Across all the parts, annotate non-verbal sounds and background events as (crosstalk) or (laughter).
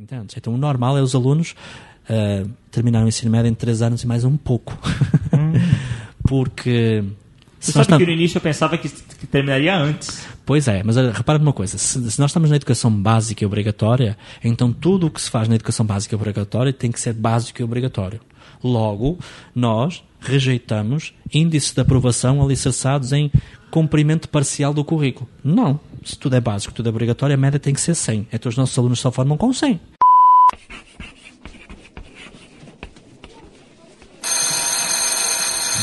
Entendes? Então o normal é os alunos uh, terminar o ensino médio em 3 anos e mais um pouco. Hum. (laughs) Porque. Você sabe tam... que no início eu pensava que, que, terminaria antes. Pois é, mas repara numa coisa: se, se, nós estamos na educação básica e obrigatória, então tudo o que se faz na educação básica e obrigatória tem que ser básico e obrigatório. Logo, nós rejeitamos índices de aprovação alicerçados em cumprimento parcial do currículo. Não. Se tudo é básico, tudo é obrigatório, a média tem que ser 100. Então os nossos alunos só formam com 100.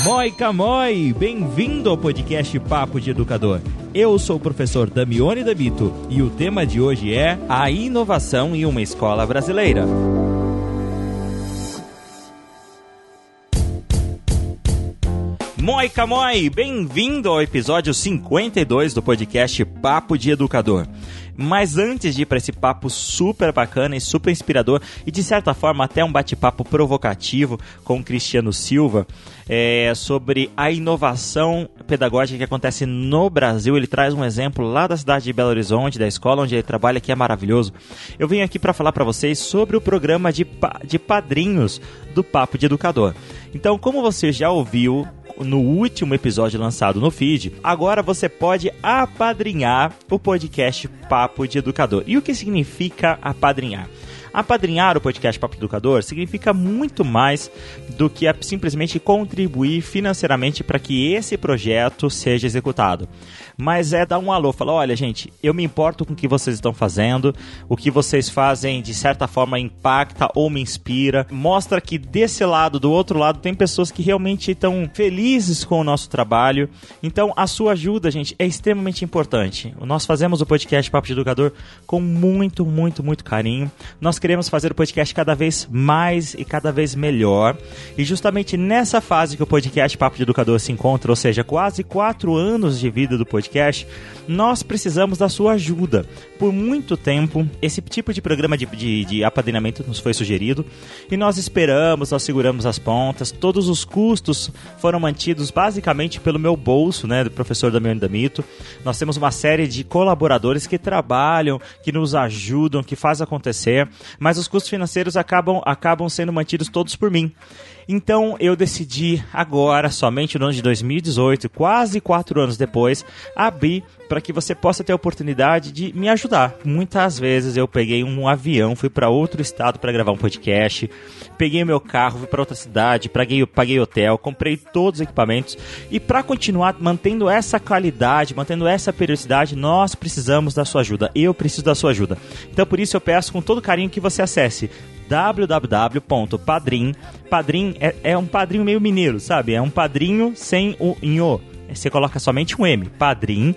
Moi Camoi, bem-vindo ao podcast Papo de Educador. Eu sou o professor Damione Dabito e o tema de hoje é a inovação em uma escola brasileira. Moi Camoi, bem-vindo ao episódio 52 do podcast Papo de Educador. Mas antes de ir para esse papo super bacana e super inspirador e de certa forma até um bate-papo provocativo com o Cristiano Silva é, sobre a inovação pedagógica que acontece no Brasil, ele traz um exemplo lá da cidade de Belo Horizonte, da escola onde ele trabalha, que é maravilhoso. Eu vim aqui para falar para vocês sobre o programa de, de padrinhos do Papo de Educador. Então, como você já ouviu no último episódio lançado no feed, agora você pode apadrinhar o podcast Papo de Educador. E o que significa apadrinhar? Apadrinhar o podcast Papo Educador significa muito mais do que simplesmente contribuir financeiramente para que esse projeto seja executado mas é dar um alô, falar, olha, gente, eu me importo com o que vocês estão fazendo, o que vocês fazem de certa forma impacta ou me inspira, mostra que desse lado, do outro lado, tem pessoas que realmente estão felizes com o nosso trabalho. Então, a sua ajuda, gente, é extremamente importante. Nós fazemos o podcast Papo de Educador com muito, muito, muito carinho. Nós queremos fazer o podcast cada vez mais e cada vez melhor. E justamente nessa fase que o podcast Papo de Educador se encontra, ou seja, quase quatro anos de vida do podcast, podcast, nós precisamos da sua ajuda. Por muito tempo, esse tipo de programa de, de, de apadrinhamento nos foi sugerido e nós esperamos, nós seguramos as pontas, todos os custos foram mantidos basicamente pelo meu bolso, né, do professor Damiano Damito. Nós temos uma série de colaboradores que trabalham, que nos ajudam, que faz acontecer, mas os custos financeiros acabam, acabam sendo mantidos todos por mim. Então eu decidi agora, somente no ano de 2018, quase quatro anos depois, abrir para que você possa ter a oportunidade de me ajudar. Muitas vezes eu peguei um avião, fui para outro estado para gravar um podcast, peguei meu carro, fui para outra cidade, paguei, paguei hotel, comprei todos os equipamentos e para continuar mantendo essa qualidade, mantendo essa periodicidade, nós precisamos da sua ajuda. Eu preciso da sua ajuda. Então por isso eu peço com todo carinho que você acesse www.padrim. Padrim é, é um padrinho meio mineiro, sabe? É um padrinho sem o nho. Você coloca somente um M, padrim.com.br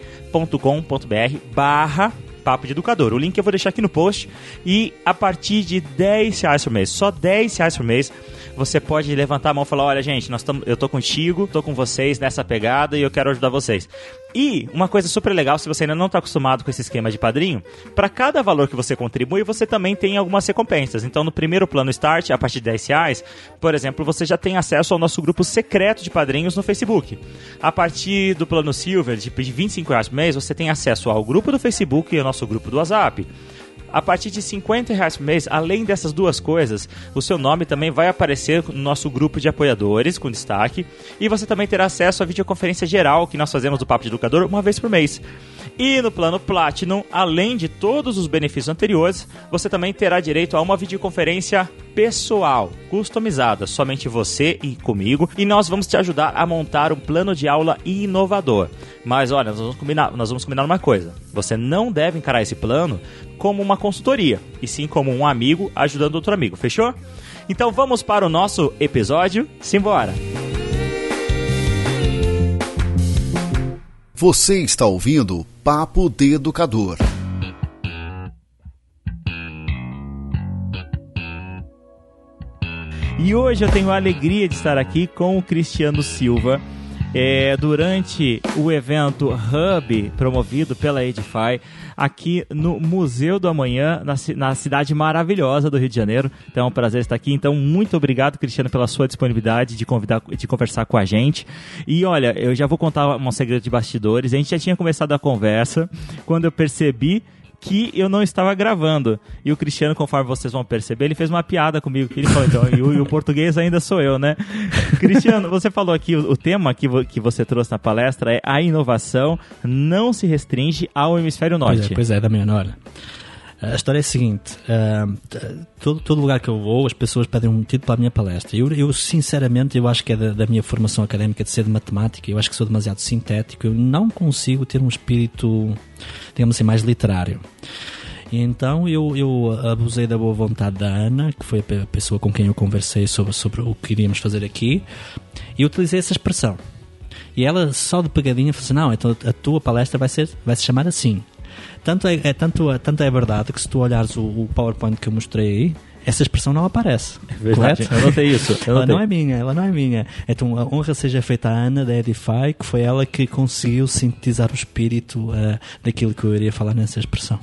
barra Papo de Educador. O link eu vou deixar aqui no post. E a partir de 10 reais por mês, só 10 reais por mês, você pode levantar a mão e falar: olha, gente, nós tamo, eu tô contigo, tô com vocês nessa pegada e eu quero ajudar vocês. E uma coisa super legal, se você ainda não está acostumado com esse esquema de padrinho, para cada valor que você contribui, você também tem algumas recompensas. Então, no primeiro plano Start, a partir de 10 reais, por exemplo, você já tem acesso ao nosso grupo secreto de padrinhos no Facebook. A partir do plano Silver, de 25 reais por mês, você tem acesso ao grupo do Facebook e ao nosso grupo do WhatsApp. A partir de 50 reais por mês, além dessas duas coisas, o seu nome também vai aparecer no nosso grupo de apoiadores, com destaque, e você também terá acesso à videoconferência geral que nós fazemos do Papo de Educador uma vez por mês. E no plano Platinum, além de todos os benefícios anteriores, você também terá direito a uma videoconferência pessoal, customizada, somente você e comigo, e nós vamos te ajudar a montar um plano de aula inovador. Mas olha, nós vamos combinar, nós vamos combinar uma coisa. Você não deve encarar esse plano como uma consultoria, e sim como um amigo ajudando outro amigo, fechou? Então vamos para o nosso episódio. Simbora! Você está ouvindo Papo de Educador. E hoje eu tenho a alegria de estar aqui com o Cristiano Silva. É, durante o evento Hub, promovido pela Edify, aqui no Museu do Amanhã, na, na, cidade maravilhosa do Rio de Janeiro. Então é um prazer estar aqui. Então, muito obrigado, Cristiano, pela sua disponibilidade de convidar, de conversar com a gente. E olha, eu já vou contar um segredo de bastidores. A gente já tinha começado a conversa quando eu percebi que eu não estava gravando. E o Cristiano, conforme vocês vão perceber, ele fez uma piada comigo, que ele falou, então, e o, e o português ainda sou eu, né? (laughs) Cristiano, você falou aqui, o, o tema que, vo- que você trouxe na palestra é a inovação não se restringe ao hemisfério Pois norte. é, pois é, Damiano, olha. A história é a seguinte: t- todo, todo lugar que eu vou, as pessoas pedem um título para a minha palestra. Eu, eu, sinceramente, eu acho que é da, da minha formação académica de ser de matemática, eu acho que sou demasiado sintético, eu não consigo ter um espírito, digamos assim, mais literário. E então eu, eu abusei da boa vontade da Ana, que foi a pe- pessoa com quem eu conversei sobre, sobre o que iríamos fazer aqui, e utilizei essa expressão. E ela só de pegadinha falou assim: não, então a tua palestra vai, ser, vai se chamar assim. Tanto é, é- tanto, é- tanto é verdade que se tu olhares o, o PowerPoint que eu mostrei aí, essa expressão não aparece. Verdade, correto? eu notei isso. Eu Ela notei. não é minha, ela não é minha. Então a honra seja feita à Ana da Edify, que foi ela que conseguiu sintetizar o espírito eh, daquilo que eu iria falar nessa expressão.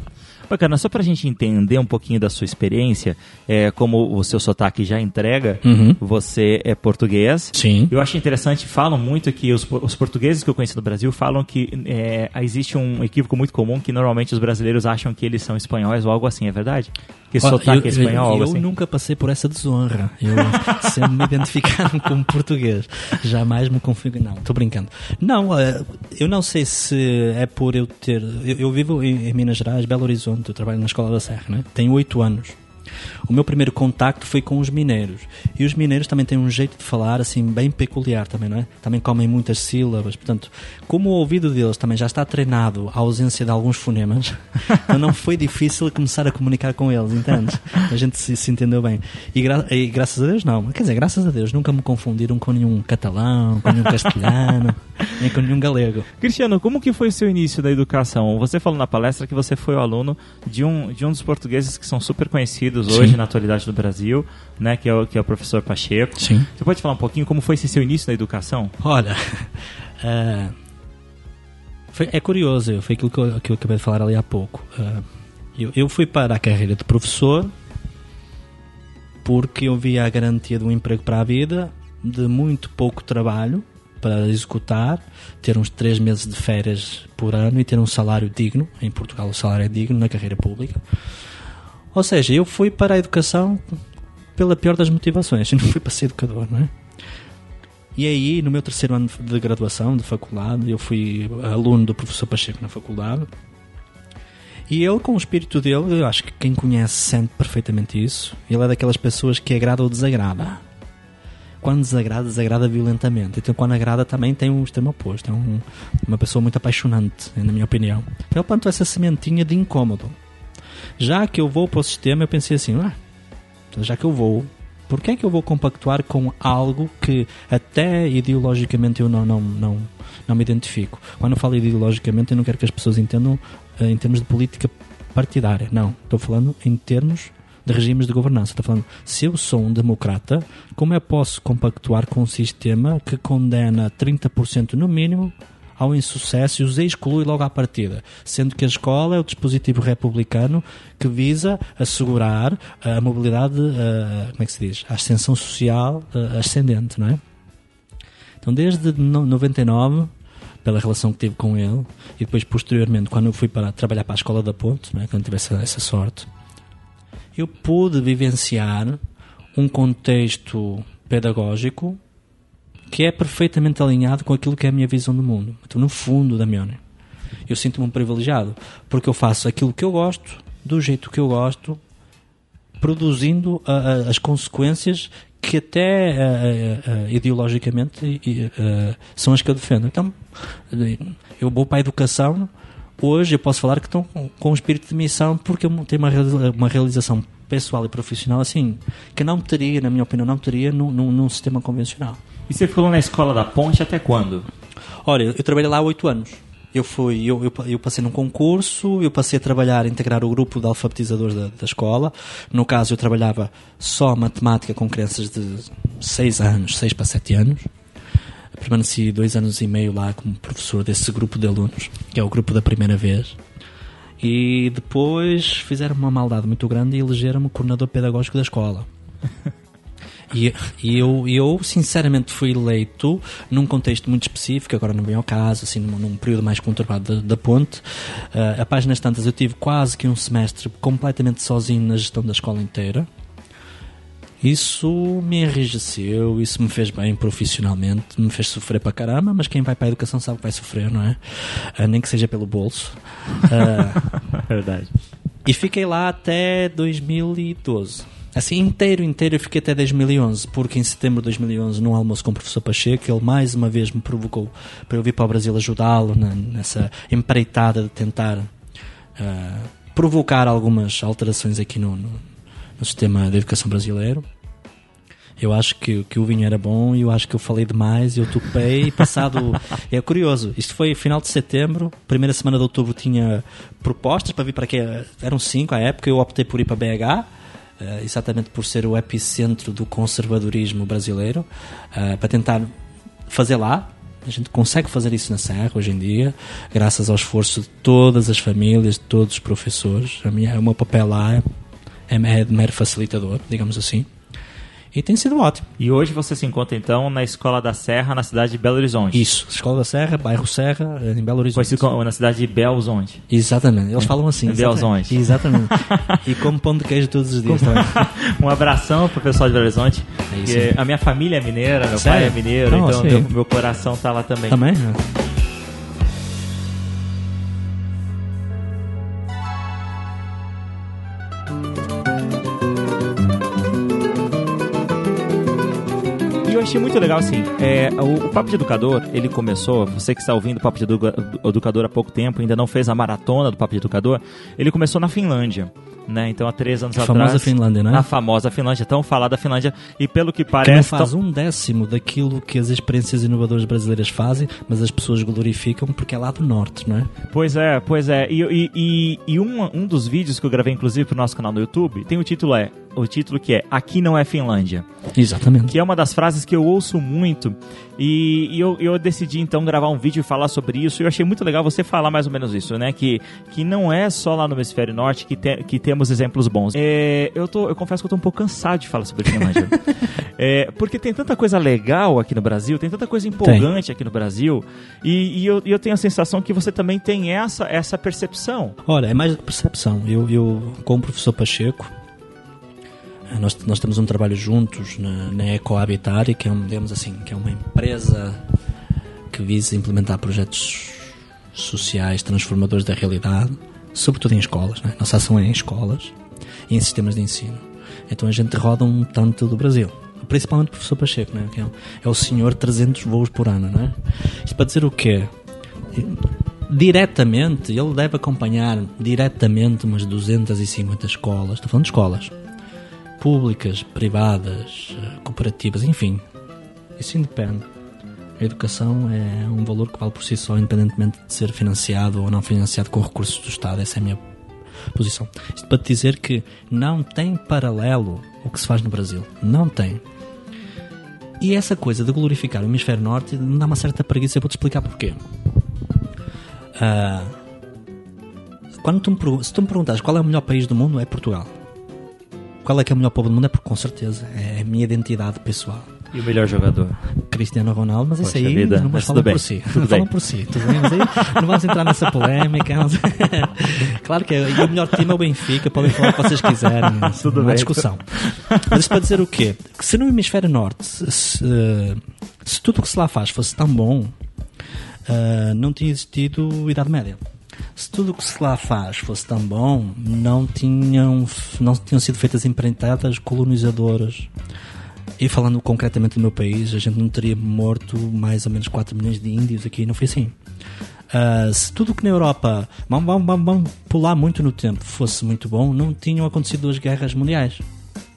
Bacana, só pra gente entender um pouquinho da sua experiência, é, como o seu sotaque já entrega, Uhum. você é português. Sim. Eu acho interessante, falam muito que os, os portugueses que eu conheço no Brasil falam que é, existe um equívoco muito comum que normalmente os brasileiros acham que eles são espanhóis ou algo assim, é verdade? Que Ó, sotaque é espanhol, eu, eu assim? nunca passei por essa desonra. Eu (laughs) sempre me identificaram como português. Jamais me confio. Não, estou brincando. Não, eh, eu não sei se é por eu ter. Eu, eu vivo em, em Minas Gerais, Belo Horizonte, eu trabalho na Escola da Serra, né? tenho oito anos. O meu primeiro contacto foi com os mineiros. E os mineiros também têm um jeito de falar assim bem peculiar também, não é? Também comem muitas sílabas. Portanto, como o ouvido deles também já está treinado à ausência de alguns fonemas, (laughs) então não foi difícil começar a comunicar com eles, entendes? A gente se, se entendeu bem. E, gra- e graças a Deus não. Quer dizer, graças a Deus nunca me confundiram com nenhum catalão, com nenhum castelhano, (laughs) nem com nenhum galego. Cristiano, como que foi o seu início da educação? Você falou na palestra que você foi o aluno de um, de um dos portugueses que são super conhecidos hoje Sim. na atualidade do Brasil, né, que é o, que é o professor Pacheco. Sim. Você pode falar um pouquinho como foi esse seu início na educação? Olha, eh, (laughs) foi- é curioso, foi aquilo que eu, que eu acabei de falar ali há pouco. Eh, eu, eu fui para a carreira de professor porque eu via a garantia de um emprego para a vida, de muito pouco trabalho para executar, ter uns três meses de férias por ano e ter um salário digno. Em Portugal o salário é digno na carreira pública. Ou seja, eu fui para a educação pela pior das motivações. (laughs) Eu não fui para ser educador, não é? E aí, no meu terceiro ano de graduação, de faculdade, eu fui aluno do professor Pacheco na faculdade. E ele, com o espírito dele, eu acho que quem conhece sente perfeitamente isso. Ele é daquelas pessoas que agrada ou desagrada. Quando desagrada, desagrada violentamente. Então, quando agrada, também tem um extremo oposto. É um- uma pessoa muito apaixonante, na minha opinião. Ele plantou essa sementinha de incômodo. Já que eu vou para o sistema, eu pensei assim: ah, já que eu vou, por que é que eu vou compactuar com algo que até ideologicamente eu não, não, não, não me identifico? Quando eu falo ideologicamente, eu não quero que as pessoas entendam eh, em termos de política partidária. Não. Estou falando em termos de regimes de governança. Estou falando, se eu sou um democrata, como eu posso compactuar com um sistema que condena 30% no mínimo ao insucesso e os exclui logo à partida, sendo que a escola é o dispositivo republicano que visa assegurar a mobilidade, eh, como é que se diz, a ascensão social eh, ascendente, não é? Então, desde no- 99, pela relação que tive com ele, e depois, posteriormente, quando eu fui para trabalhar para a Escola da Ponte, não é? quando tive essa sorte, eu pude vivenciar um contexto pedagógico que é perfeitamente alinhado com aquilo que é a minha visão do mundo. Então, no fundo, Damione, eu sinto-me um privilegiado, porque eu faço aquilo que eu gosto, do jeito que eu gosto, produzindo as consequências que até ah, ah, ideologicamente ah, são as que eu defendo. Então, eu vou para a educação, hoje eu posso falar que estou com, com um espírito de missão porque eu tenho uma, uma realização pessoal e profissional assim, que não teria, na minha opinião, não teria num, num, num sistema convencional. E você ficou na escola da Ponte até quando? Olha, eu trabalhei lá há oito anos. Eu fui, eu, eu, eu passei num concurso, eu passei a trabalhar, a integrar o grupo de alfabetizadores da, da escola. No caso, eu trabalhava só matemática com crianças de seis anos, seis para sete anos. Permaneci dois anos e meio lá como professor desse grupo de alunos, que é o grupo da primeira vez. E depois fizeram uma maldade muito grande e elegeram-me coordenador pedagógico da escola. (laughs) E, e eu, eu, sinceramente, fui eleito num contexto muito específico, agora não vem ao caso, assim, num, num período mais conturbado da, da ponte. Uh, a páginas tantas, eu tive quase que um semestre completamente sozinho na gestão da escola inteira. Isso me enrijeceu, isso me fez bem profissionalmente, me fez sofrer para caramba, mas quem vai para a educação sabe que vai sofrer, não é? Uh, nem que seja pelo bolso. Uh, (laughs) Verdade. e fiquei lá até 2012. Assim, inteiro, inteiro, eu fiquei até 2011, porque em setembro de 2011, num almoço com o professor Pacheco, ele mais uma vez me provocou para eu vir para o Brasil ajudá-lo nessa empreitada de tentar uh, provocar algumas alterações aqui no, no, no sistema de educação brasileiro. Eu acho que, que o vinho era bom e eu acho que eu falei demais e eu topei. Passado. (laughs) é curioso, isto foi final de setembro, primeira semana de outubro tinha propostas para vir para aqui. Eram cinco à época, eu optei por ir para BH. Uh, exatamente por ser o epicentro do conservadorismo brasileiro, uh, para tentar fazer lá. A gente consegue fazer isso na Serra hoje em dia, graças ao esforço de todas as famílias, de todos os professores. A minha, o meu papel lá é, é de mero facilitador, digamos assim. E tem sido ótimo. E hoje você se encontra então na Escola da Serra, na cidade de Belo Horizonte. Isso, Escola da Serra, bairro Serra, em Belo Horizonte. Na cidade de Belo Horizonte. Exatamente, eles falam assim. Belo Horizonte. Exatamente. (laughs) e como pão de queijo todos os dias também. (laughs) um abração pro pessoal de Belo Horizonte. É isso. A minha família é mineira, meu Sério? pai é mineiro, Não, então meu, meu, coração tá lá também. Também? Achei muito legal assim. É, o, o, Papo de Educador, ele começou, você que está ouvindo o Papo de Educador há pouco tempo, ainda não fez a maratona do Papo de Educador, ele começou na Finlândia. Né? Então, há três anos a atrás. A famosa Finlândia, né? A famosa Finlândia, tão falada Finlândia. E pelo que parece. Que faz tão... um décimo daquilo que as experiências inovadoras brasileiras fazem, mas as pessoas glorificam porque é lá do norte, não é? Pois é, pois é. E, e, e, e um, um dos vídeos que eu gravei, inclusive, para o nosso canal no YouTube, tem o título é o título que é Aqui não é Finlândia. Exatamente. Que é uma das frases que eu ouço muito. E, e eu, eu decidi então gravar um vídeo e falar sobre isso. E eu achei muito legal você falar mais ou menos isso, né? Que, que não é só lá no hemisfério norte que, te, que temos exemplos bons. É, eu, tô, eu confesso que eu tô um pouco cansado de falar sobre Finlândia. (laughs) é, porque tem tanta coisa legal aqui no Brasil, tem tanta coisa empolgante tem. aqui no Brasil. E, e eu, eu tenho a sensação que você também tem essa, essa percepção. Olha, é mais percepção. Eu, eu como professor Pacheco, nós, nós temos um trabalho juntos na, na Ecohabitat, que é, um, digamos assim, que é uma empresa que visa implementar projetos sociais transformadores da realidade, sobretudo em escolas. Né? Nossa ação é em escolas e em sistemas de ensino. Então a gente roda um tanto do Brasil. Principalmente o professor Pacheco, né? que é, é o senhor 300 voos por ano. Né? Isto para dizer o quê? Diretamente, ele deve acompanhar diretamente umas 250 escolas. Estou falando de escolas públicas, privadas, eh, cooperativas, enfim. Isso independe. A educação é um valor que vale por si só, independentemente de ser financiado ou não financiado com recursos do Estado. Essa é a minha posição. Isto para te dizer que não tem paralelo o que se faz no Brasil. Não tem. E essa coisa de glorificar o hemisfério norte me dá uma certa preguiça. Eu vou-te explicar porquê. Uh, quando tu me, se tu me perguntas qual é o melhor país do mundo, é Portugal. Qual é que é o melhor povo do mundo? É por com certeza. É a minha identidade pessoal. E o melhor jogador? Cristiano Ronaldo, mas Poxa isso aí vida, não mas falam por si. Tudo falam por si, tudo bem? Mas aí não vamos entrar nessa polémica. (laughs) claro que é. E o melhor time é o Benfica, podem falar o que vocês quiserem. (laughs) Tudo não bem. discussão. Mas isso para dizer o quê? Que se no hemisfério norte, se, se tudo o que se lá faz fosse tão bom, uh, não tinha existido Idade Média se tudo o que se lá faz fosse tão bom, não tinham, não tinham sido feitas empreitadas colonizadoras. E falando concretamente do meu país, a gente não teria morto mais ou menos 4 milhões de índios aqui, não foi assim. Uh, se tudo que na Europa, vamos, vamos, vamos, vamos pular muito no tempo, fosse muito bom, não tinham acontecido duas guerras mundiais.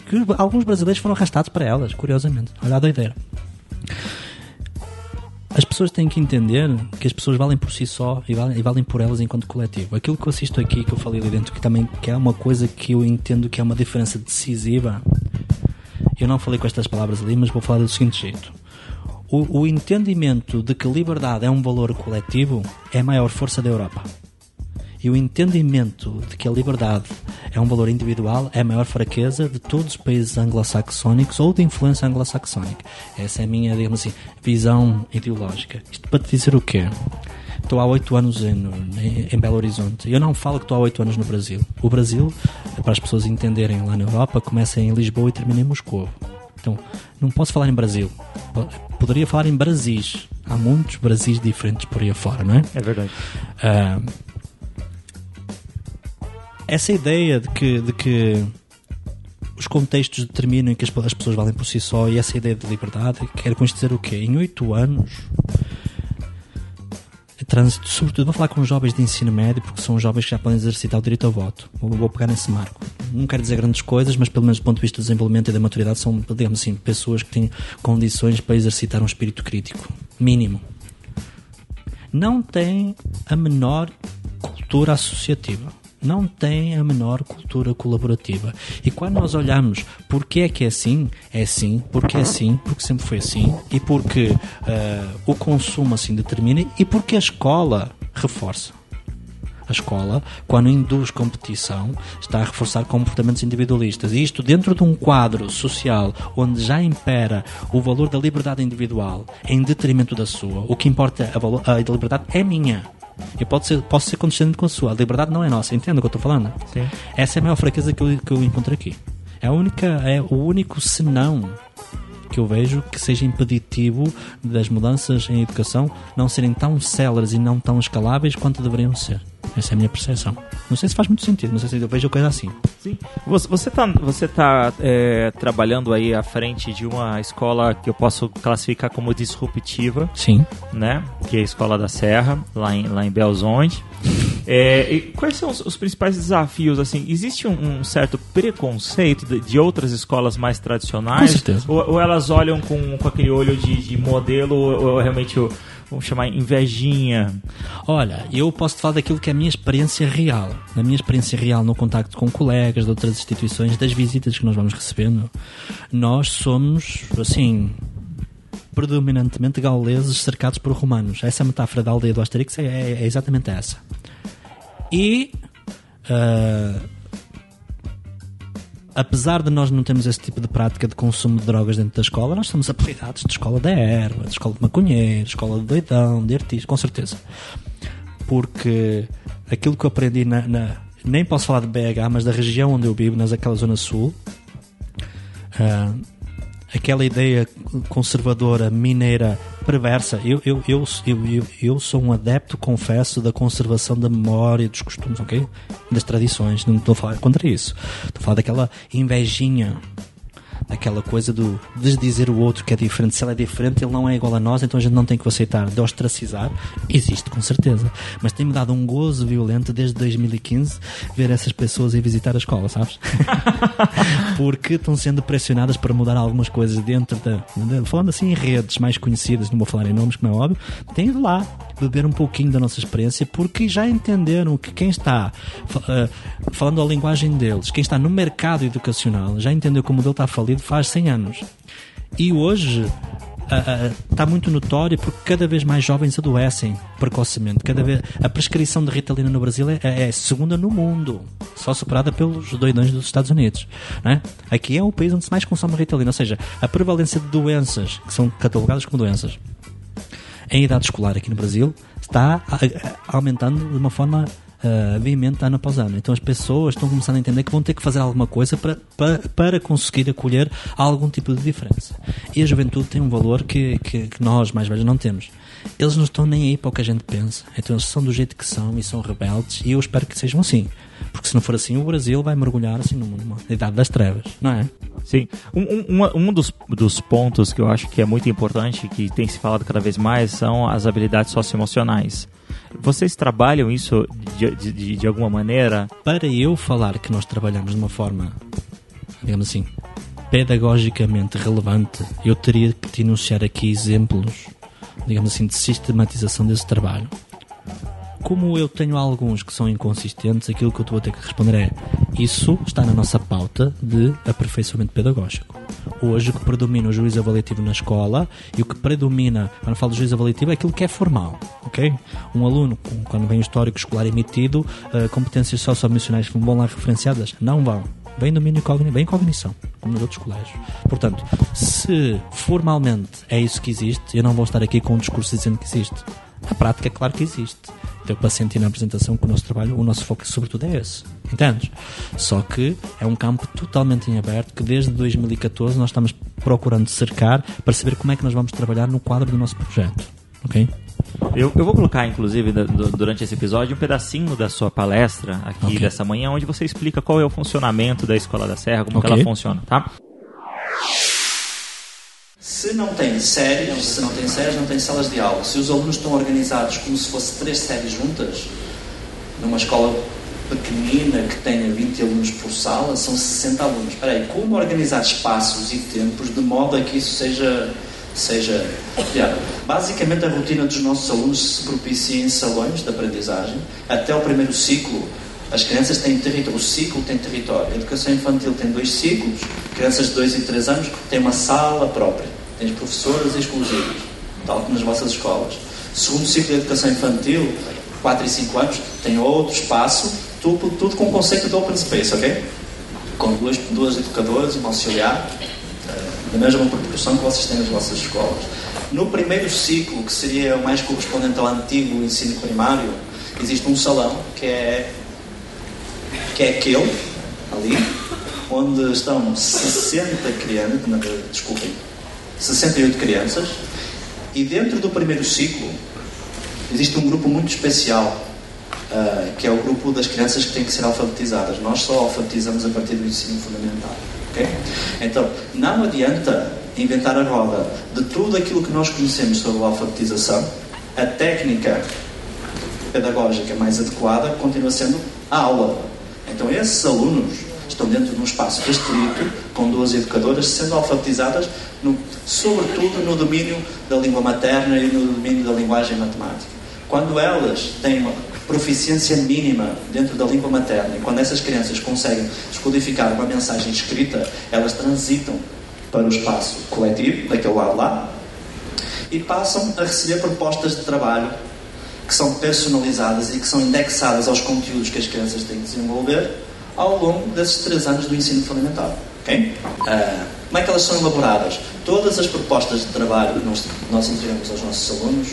Que alguns brasileiros foram arrastados para elas, curiosamente. Olha a doideira. As pessoas têm que entender que as pessoas valem por si só e valem, e valem, por elas enquanto coletivo. Aquilo que eu assisto aqui, que eu falei ali dentro, que também que é uma coisa que eu entendo que é uma diferença decisiva. Eu não falei com estas palavras ali, mas vou falar do seguinte jeito. O, o entendimento de que liberdade é um valor coletivo é a maior força da Europa. E o entendimento de que a liberdade é um valor individual, é a maior fraqueza de todos os países anglo-saxónicos ou de influência anglo-saxónica. Essa é a minha, digamos assim, visão ideológica. Isto para te dizer o quê? Estou há oito anos em, em, em Belo Horizonte. Eu não falo que estou há oito anos no Brasil. O Brasil, para as pessoas entenderem lá na Europa, começa em Lisboa e termina em Moscou. Então, não posso falar em Brasil. Poderia falar em Brasis. Há muitos Brasis diferentes por aí afora, não é? É verdade. Ah, essa ideia de que, de que os contextos determinam que as, as pessoas valem por si só e essa ideia de liberdade, quer com isto dizer o quê? Em oito anos, trânsito, sobretudo vou falar com jovens de ensino médio, porque são jovens que já podem exercitar o direito ao voto. Vou, vou pegar nesse marco. Não quero dizer grandes coisas, mas pelo menos do ponto de vista do desenvolvimento e da maturidade, são, digamos assim, pessoas que têm condições para exercitar um espírito crítico. Mínimo. Não têm a menor cultura associativa não tem a menor cultura colaborativa. E quando nós olhamos porque é que é assim, é assim, porque é assim, porque sempre foi assim, e porque uh, o consumo assim determina, e porque a escola reforça. A escola, quando induz competição, está a reforçar comportamentos individualistas. E isto dentro de um quadro social onde já impera o valor da liberdade individual em detrimento da sua. O que importa, a, a liberdade é minha eu posso ser, posso ser condescendente com a sua. A liberdade não é nossa. Entende o que eu estou falando? Sim. Essa é a maior fraqueza que eu, que eu encontro aqui. É, a única, é o único senão que eu vejo que seja impeditivo das mudanças em educação não serem tão céleres e não tão escaláveis quanto deveriam ser. Essa é a minha percepção. Não sei se faz muito sentido, não sei se eu vejo coisa assim. Sim. Você está você tá, é, trabalhando aí à frente de uma escola que eu posso classificar como disruptiva. Sim. Né? Que é a Escola da Serra, lá em, lá em Belzonte. É, quais são os, os, principais desafios? Assim, existe um, um certo preconceito de, de, outras escolas mais tradicionais? Com certeza. Ou, ou elas olham com, com aquele olho de, de modelo, ou, ou realmente o vamos chamar invejinha? Olha, eu posso falar daquilo que é a minha experiência real. Na minha experiência real no contacto com colegas de outras instituições, das visitas que nós vamos recebendo, nós somos, assim, predominantemente gauleses cercados por romanos. Essa metáfora da aldeia do Asterix é, é, é exatamente essa. E uh, apesar de nós não termos esse tipo de prática de consumo de drogas dentro da escola, nós somos apelidados de escola da erva, de escola de maconheiro, de escola de doidão, de artista, com certeza. Porque aquilo que eu aprendi na, na, nem posso falar de BH, mas da região onde eu vivo, naquela zona sul, uh, aquela ideia conservadora, mineira, perversa. Eu, eu, eu, eu, eu, sou um adepto, confesso, da conservação da memória, dos costumes, ok? Das tradições. Não estou a falar contra isso. Estou a falar daquela invejinha aquela coisa do desdizer o outro que é diferente. Se ele é diferente, ele não é igual a nós, então a gente não tem que o aceitar. De ostracizar, existe com certeza. Mas tem-me dado um gozo violento desde 2015 ver essas pessoas ir visitar a escola, sabes? (laughs) Porque estão sendo pressionadas para mudar algumas coisas dentro da. Falando assim em redes mais conhecidas, não vou falar em nomes, como é óbvio, tem de lá beber um pouquinho da nossa experiência, porque já entenderam que quem está uh, falando a linguagem deles, quem está no mercado educacional, já entendeu que o modelo está faz 100 anos. E hoje uh, uh, está muito notório porque cada vez mais jovens adoecem precocemente. Cada vez, a prescrição de Ritalina no Brasil é, é segunda no mundo, só superada pelos doidões dos Estados Unidos. Né? Aqui é o país onde se mais consome Ritalina, ou seja, a prevalência de doenças que são catalogadas como doenças em idade escolar aqui no Brasil está aumentando de uma forma uh, veemente ano após ano. Então as pessoas estão começando a entender que vão ter que fazer alguma coisa para, para, para conseguir acolher algum tipo de diferença. E a juventude tem um valor que, que, que nós, mais velhos, não temos. Eles não estão nem aí para o que a gente pensa. Então eles são do jeito que são e são rebeldes e eu espero que sejam assim. Porque se não for assim, o Brasil vai mergulhar assim numa idade das trevas, não é? Sim. Um, um, um dos, dos pontos que eu acho que é muito importante, que tem se falado cada vez mais, são as habilidades socioemocionais. Vocês trabalham isso de, de, de alguma maneira? Para eu falar que nós trabalhamos de uma forma, digamos assim, pedagogicamente relevante, eu teria que te enunciar aqui exemplos, digamos assim, de sistematização desse trabalho. Como eu tenho alguns que são inconsistentes, aquilo que eu vou ter que responder é: isso está na nossa pauta de aperfeiçoamento pedagógico. Hoje o que predomina o juízo avaliativo na escola e o que predomina, quando falo de juízo avaliativo, é aquilo que é formal, ok? Um aluno, quando vem o histórico escolar emitido, uh, competências socioemocionais vão lá referenciadas? Não vão. Vem domínio cognitivo, vem cognição, como nos outros colégios. Portanto, se formalmente é isso que existe, eu não vou estar aqui com um discurso dizendo que existe. Na prática, é claro que existe. Deu para sentir na apresentação que o nosso trabalho, o nosso foco, sobretudo, é esse. Entendes? Só que é um campo totalmente em aberto que desde 2014 nós estamos procurando cercar para saber como é que nós vamos trabalhar no quadro do nosso projeto. Ok? Eu, eu, vou colocar, inclusive, durante esse episódio, um pedacinho da sua palestra aqui okay. dessa manhã, onde você explica qual é o funcionamento da Escola da Serra, como okay. ela funciona, tá? Se não tem séries, se não tem séries, não tem salas de aula. Se os alunos estão organizados como se fossem três séries juntas, numa escola pequenina que tenha 20 alunos por sala, são 60 alunos. Espera aí, como organizar espaços e tempos de modo a que isso seja seja basicamente a rotina dos nossos alunos se propicia em salões de aprendizagem até o primeiro ciclo as crianças têm território, o ciclo tem território. A educação infantil tem dois ciclos, crianças de 2 e 3 anos têm uma sala própria, têm professores exclusivos, tal como nas vossas escolas. Segundo ciclo de educação infantil, 4 e 5 anos, tem outro espaço, tudo, tudo com o conceito de open space, ok? Com duas, duas educadoras um auxiliar, da mesma proporção que vocês têm nas vossas escolas. No primeiro ciclo, que seria mais correspondente ao antigo ensino primário, existe um salão que é, que é aquele, ali, onde estão 60 crianças, desculpem, 68 crianças, e dentro do primeiro ciclo existe um grupo muito especial, uh, que é o grupo das crianças que têm que ser alfabetizadas. Nós só alfabetizamos a partir do ensino fundamental. Okay? Então, não adianta inventar a roda de tudo aquilo que nós conhecemos sobre a alfabetização, a técnica pedagógica mais adequada continua sendo a aula. Então, esses alunos estão dentro de um espaço restrito, com duas educadoras, sendo alfabetizadas, no, sobretudo no domínio da língua materna e no domínio da linguagem matemática. Quando elas têm uma proficiência mínima dentro da língua materna. E quando essas crianças conseguem descodificar uma mensagem escrita, elas transitam para o espaço coletivo, daquele lado lá, e passam a receber propostas de trabalho que são personalizadas e que são indexadas aos conteúdos que as crianças têm que desenvolver ao longo desses três anos do ensino fundamental. Okay? Uh, como é que elas são elaboradas? Todas as propostas de trabalho que nós, nós entregamos aos nossos alunos,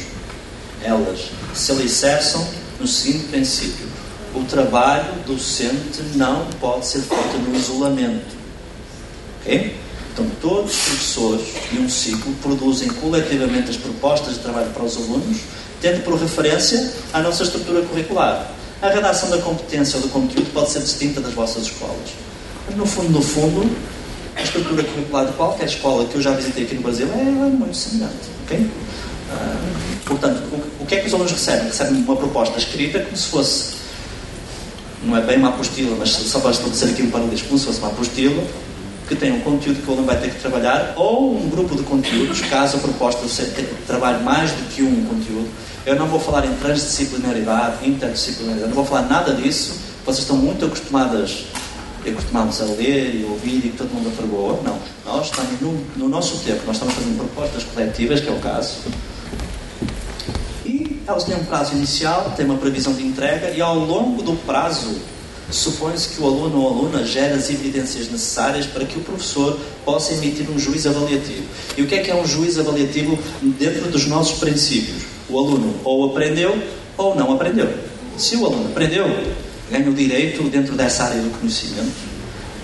elas se alicerçam no seguinte princípio: o trabalho docente não pode ser feito no isolamento. Ok? Então, todos os professores de um ciclo produzem coletivamente as propostas de trabalho para os alunos, tendo por referência a nossa estrutura curricular. A redação da competência ou do conteúdo pode ser distinta das vossas escolas. Mas, no fundo, no fundo, a estrutura curricular de qualquer escola que eu já visitei aqui no Brasil é, é muito semelhante. Okay? Uh, portanto, o que é que os alunos recebem? Recebem uma proposta escrita como se fosse, não é bem uma apostila, mas só para estabelecer aqui um paralelismo, como se fosse uma apostila, que tem um conteúdo que o aluno vai ter que trabalhar, ou um grupo de conteúdos, caso a proposta trabalhe mais do que um conteúdo. Eu não vou falar em transdisciplinaridade, interdisciplinaridade, não vou falar nada disso. Vocês estão muito acostumadas acostumados a ler e ouvir e que todo mundo apregoa. Não. Nós estamos no, no nosso tempo, nós estamos fazendo propostas coletivas, que é o caso, elas têm um prazo inicial, têm uma previsão de entrega e ao longo do prazo supõe-se que o aluno ou aluna gera as evidências necessárias para que o professor possa emitir um juízo avaliativo. E o que é que é um juízo avaliativo dentro dos nossos princípios? O aluno ou aprendeu ou não aprendeu. Se o aluno aprendeu, ganha o direito, dentro dessa área do conhecimento,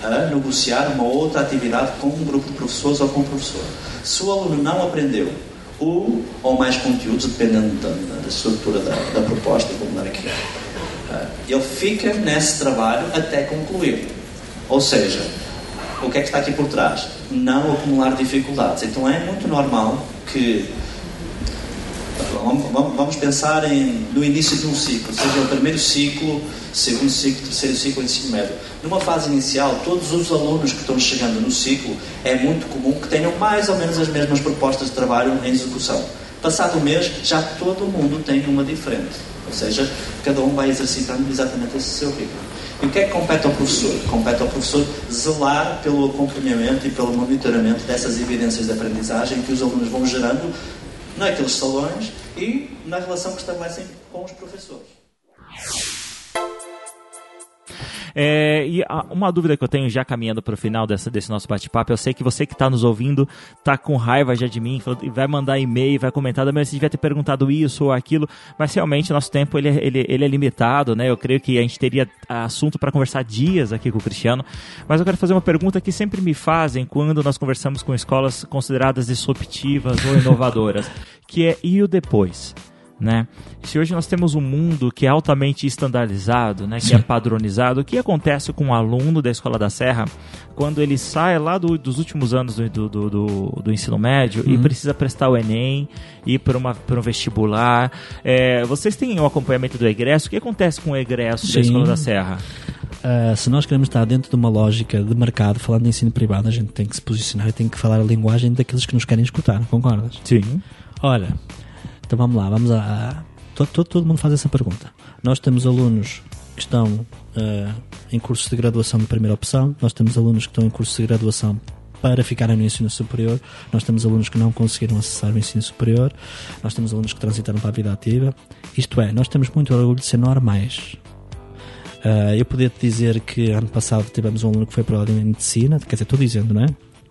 a negociar uma outra atividade com um grupo de professores ou com o professor. Se o aluno não aprendeu, um ou mais conteúdos, dependendo da, da estrutura da, da, proposta, como aqui. Uh, ele fica nesse trabalho até concluir. Ou seja, o que é que está aqui por trás? Não acumular dificuldades. Então é muito normal que Vamos pensar em, no início de um ciclo, seja o primeiro ciclo, segundo ciclo, terceiro ciclo, ensino médio. Numa fase inicial, todos os alunos que estão chegando no ciclo, é muito comum que tenham mais ou menos as mesmas propostas de trabalho em execução. Passado o mês, já todo mundo tem uma diferente. Ou seja, cada um vai exercitando exatamente esse seu ritmo. E o que é que compete ao professor? Compete ao professor zelar pelo acompanhamento e pelo monitoramento dessas evidências de aprendizagem que os alunos vão gerando naqueles salões e na relação que estabelecem com os professores. É, e a, uma dúvida que eu tenho já caminhando para o final dessa, desse nosso bate-papo, eu sei que você que está nos ouvindo está com raiva já de mim, vai mandar e-mail, vai comentar, mas você devia ter perguntado isso ou aquilo, mas realmente nosso tempo ele, é, ele, ele é limitado, né? Eu creio que a gente teria assunto para conversar dias aqui com o Cristiano, mas eu quero fazer uma pergunta que sempre me fazem quando nós conversamos com escolas consideradas disruptivas ou inovadoras, (laughs) que é e o depois? Né? Se hoje nós temos um mundo que é altamente estandarizado, né, que Sim. é padronizado, o que acontece com um aluno da Escola da Serra quando ele sai lá do, dos últimos anos do, do, do, do ensino médio uhum. e precisa prestar o Enem, ir para um vestibular? É, vocês têm o acompanhamento do egresso? O que acontece com o egresso Sim. da Escola da Serra? Uh, se nós queremos estar dentro de uma lógica de mercado, falando de ensino privado, a gente tem que se posicionar e tem que falar a linguagem daqueles que nos querem escutar, concordas? Sim. Olha, então vamos lá, vamos a. todo, todo, todo, mundo faz essa pergunta. Nós temos alunos que estão uh, em cursos de graduação de primeira opção, nós temos alunos que estão em cursos de graduação para ficarem no ensino superior, nós temos alunos que não conseguiram acessar o ensino superior, nós temos alunos que transitaram para a vida ativa. Isto é, nós temos muito orgulho de ser normais. Uh, eu podia te dizer que ano passado tivemos um aluno que foi para a ordem de medicina, quer dizer, estou dizendo, não é?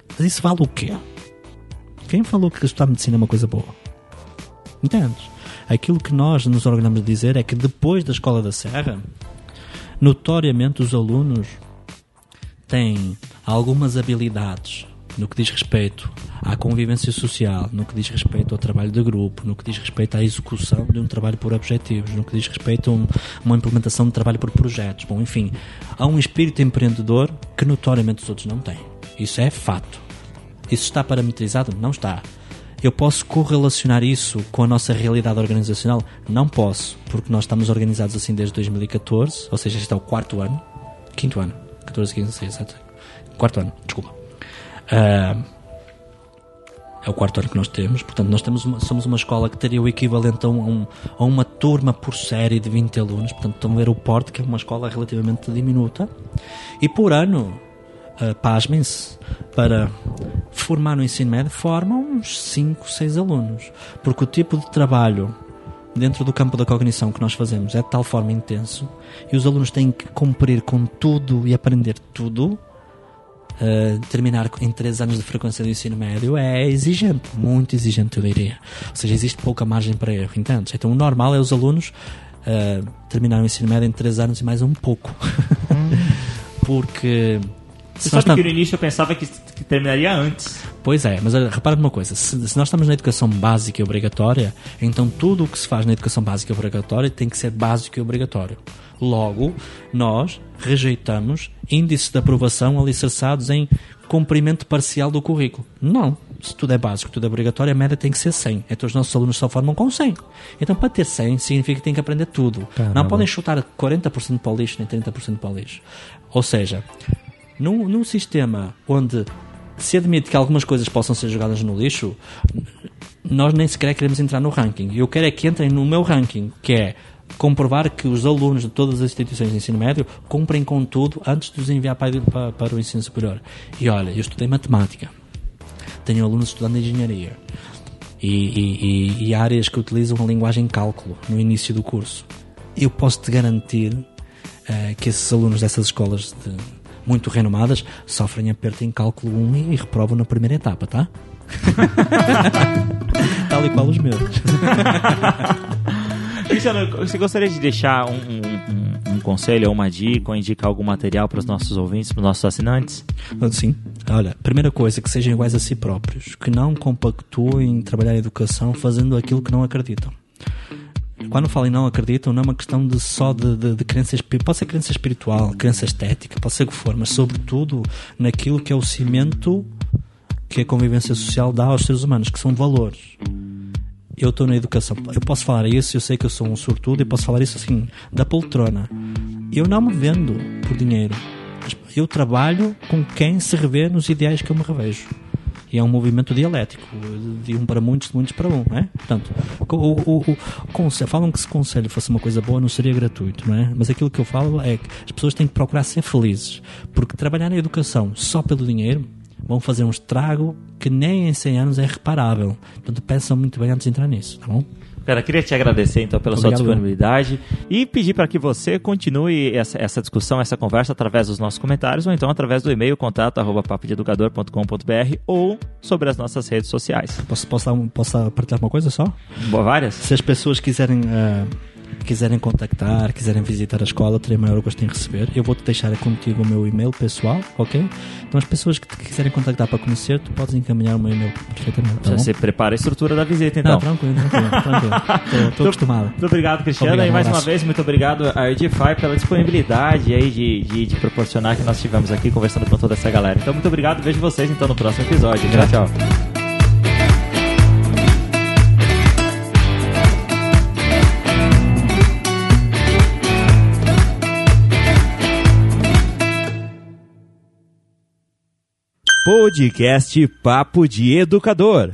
Mas isso vale o quê? Quem falou que estudar medicina é uma coisa boa? Entendes? Aquilo que nós nos orgulhamos de dizer é que depois da Escola da Serra, notoriamente os alunos têm algumas habilidades no que diz respeito à convivência social, no que diz respeito ao trabalho de grupo, no que diz respeito à execução de um trabalho por objetivos, no que diz respeito a um, uma implementação de trabalho por projetos. Bom, enfim, há um espírito empreendedor que notoriamente os outros não têm. Isso é fato. Isso está parametrizado? Não está. Eu posso correlacionar isso com a nossa realidade organizacional? Não posso, porque nós estamos organizados assim desde 2014, ou seja, este é o quarto ano, quinto ano, 14, 15, 16, 17, quarto ano, desculpa. Uh, é o quarto ano que nós temos, portanto, nós temos uma, somos uma escola que teria o equivalente a, um, a uma turma por série de 20 alunos, portanto, estão a ver o porte, que é uma escola relativamente diminuta, e por ano uh, pasmem-se, para formar no ensino médio, formam uns 5, 6 alunos. Porque o tipo de trabalho dentro do campo da cognição que nós fazemos é de tal forma intenso e os alunos têm que cumprir com tudo e aprender tudo. Uh, terminar em 3 anos de frequência do ensino médio é exigente, muito exigente, eu diria. Ou seja, existe pouca margem para erro, entende? Então o normal é os alunos uh, terminar o ensino médio em 3 anos e mais um pouco. (laughs) Porque você sabe tam... que no início eu pensava que, que, terminaria antes. Pois é, mas repara numa coisa: se, se, nós estamos na educação básica e obrigatória, então tudo o que se faz na educação básica e obrigatória tem que ser básico e obrigatório. Logo, nós rejeitamos índices de aprovação alicerçados em cumprimento parcial do currículo. Não. Se tudo é básico, tudo é obrigatório, a média tem que ser 100. Então os nossos alunos só formam com 100. Então para ter 100 significa que têm que aprender tudo. Caramba. Não podem chutar 40% para o lixo nem 30% para o lixo. Ou seja, num, num sistema onde se admite que algumas coisas possam ser jogadas no lixo, nós nem sequer queremos entrar no ranking. Eu quero é que entrem no meu ranking, que é comprovar que os alunos de todas as instituições de ensino médio cumprem com tudo antes de os enviar para, para, para o ensino superior. E olha, eu estudei matemática, tenho alunos estudando engenharia e, e, e, e áreas que utilizam a linguagem cálculo no início do curso. Eu posso te garantir uh, que esses alunos dessas escolas de muito renomadas, sofrem aperto em cálculo 1 e reprovam na primeira etapa, tá? (laughs) Tal e qual os meus. (laughs) Cristiano, você gostaria de deixar um, um, um, conselho, ou uma dica, ou indicar algum material para os nossos ouvintes, para os nossos assinantes? Sim. Olha, primeira coisa, que sejam iguais a si próprios, que não compactuem trabalhar a educação fazendo aquilo que não acreditam. Quando falam em não acreditam, não é uma questão de só de, de, de crença pode ser crença espiritual, crença estética, pode ser o que for, mas sobretudo naquilo que é o cimento que a convivência social dá aos seres humanos, que são valores. Eu estou na educação, eu posso falar isso, eu sei que eu sou um sortudo, e posso falar isso assim, da poltrona. Eu não me vendo por dinheiro. Eu trabalho com quem se revê nos ideais que eu me revejo. E é um movimento dialético, de um para muitos, de muitos para um, não é? Portanto, o, o, o, conselho, falam que se conselho fosse uma coisa boa não seria gratuito, não é? Mas aquilo que eu falo é que as pessoas têm que procurar ser felizes, porque trabalhar na educação só pelo dinheiro vão fazer um estrago que nem em 100 anos é reparável. Portanto, pensam muito bem antes de entrar nisso, tá bom? Cara, queria te agradecer então pela Obrigado, sua disponibilidade e pedir para que você continue essa, essa discussão, essa conversa através dos nossos comentários ou então através do e-mail contato arroba papodeeducador.com.br ou sobre as nossas redes sociais. Posso, posso, posso partilhar uma coisa só? Boa, várias? Se as pessoas quiserem, ah, quiserem contactar, quiserem visitar a escola, terei maior gosto em receber. Eu vou-te deixar contigo o meu e-mail pessoal, ok? Então as pessoas que te quiserem contactar para conhecer, tu podes encaminhar o meu e-mail perfeitamente. Tá? Você prepara a estrutura da visita então. Não, tranquilo, tranquilo, tranquilo. Estou (laughs) acostumado. Muito obrigado, Cristiano. Obrigado, e um mais uma abraço. vez, muito obrigado a Edify pela disponibilidade aí de, de, de proporcionar que nós estivemos aqui conversando com toda essa galera. Então, muito obrigado. Vejo vocês então no próximo episódio. Tchau, tchau. Podcast Papo de Educador.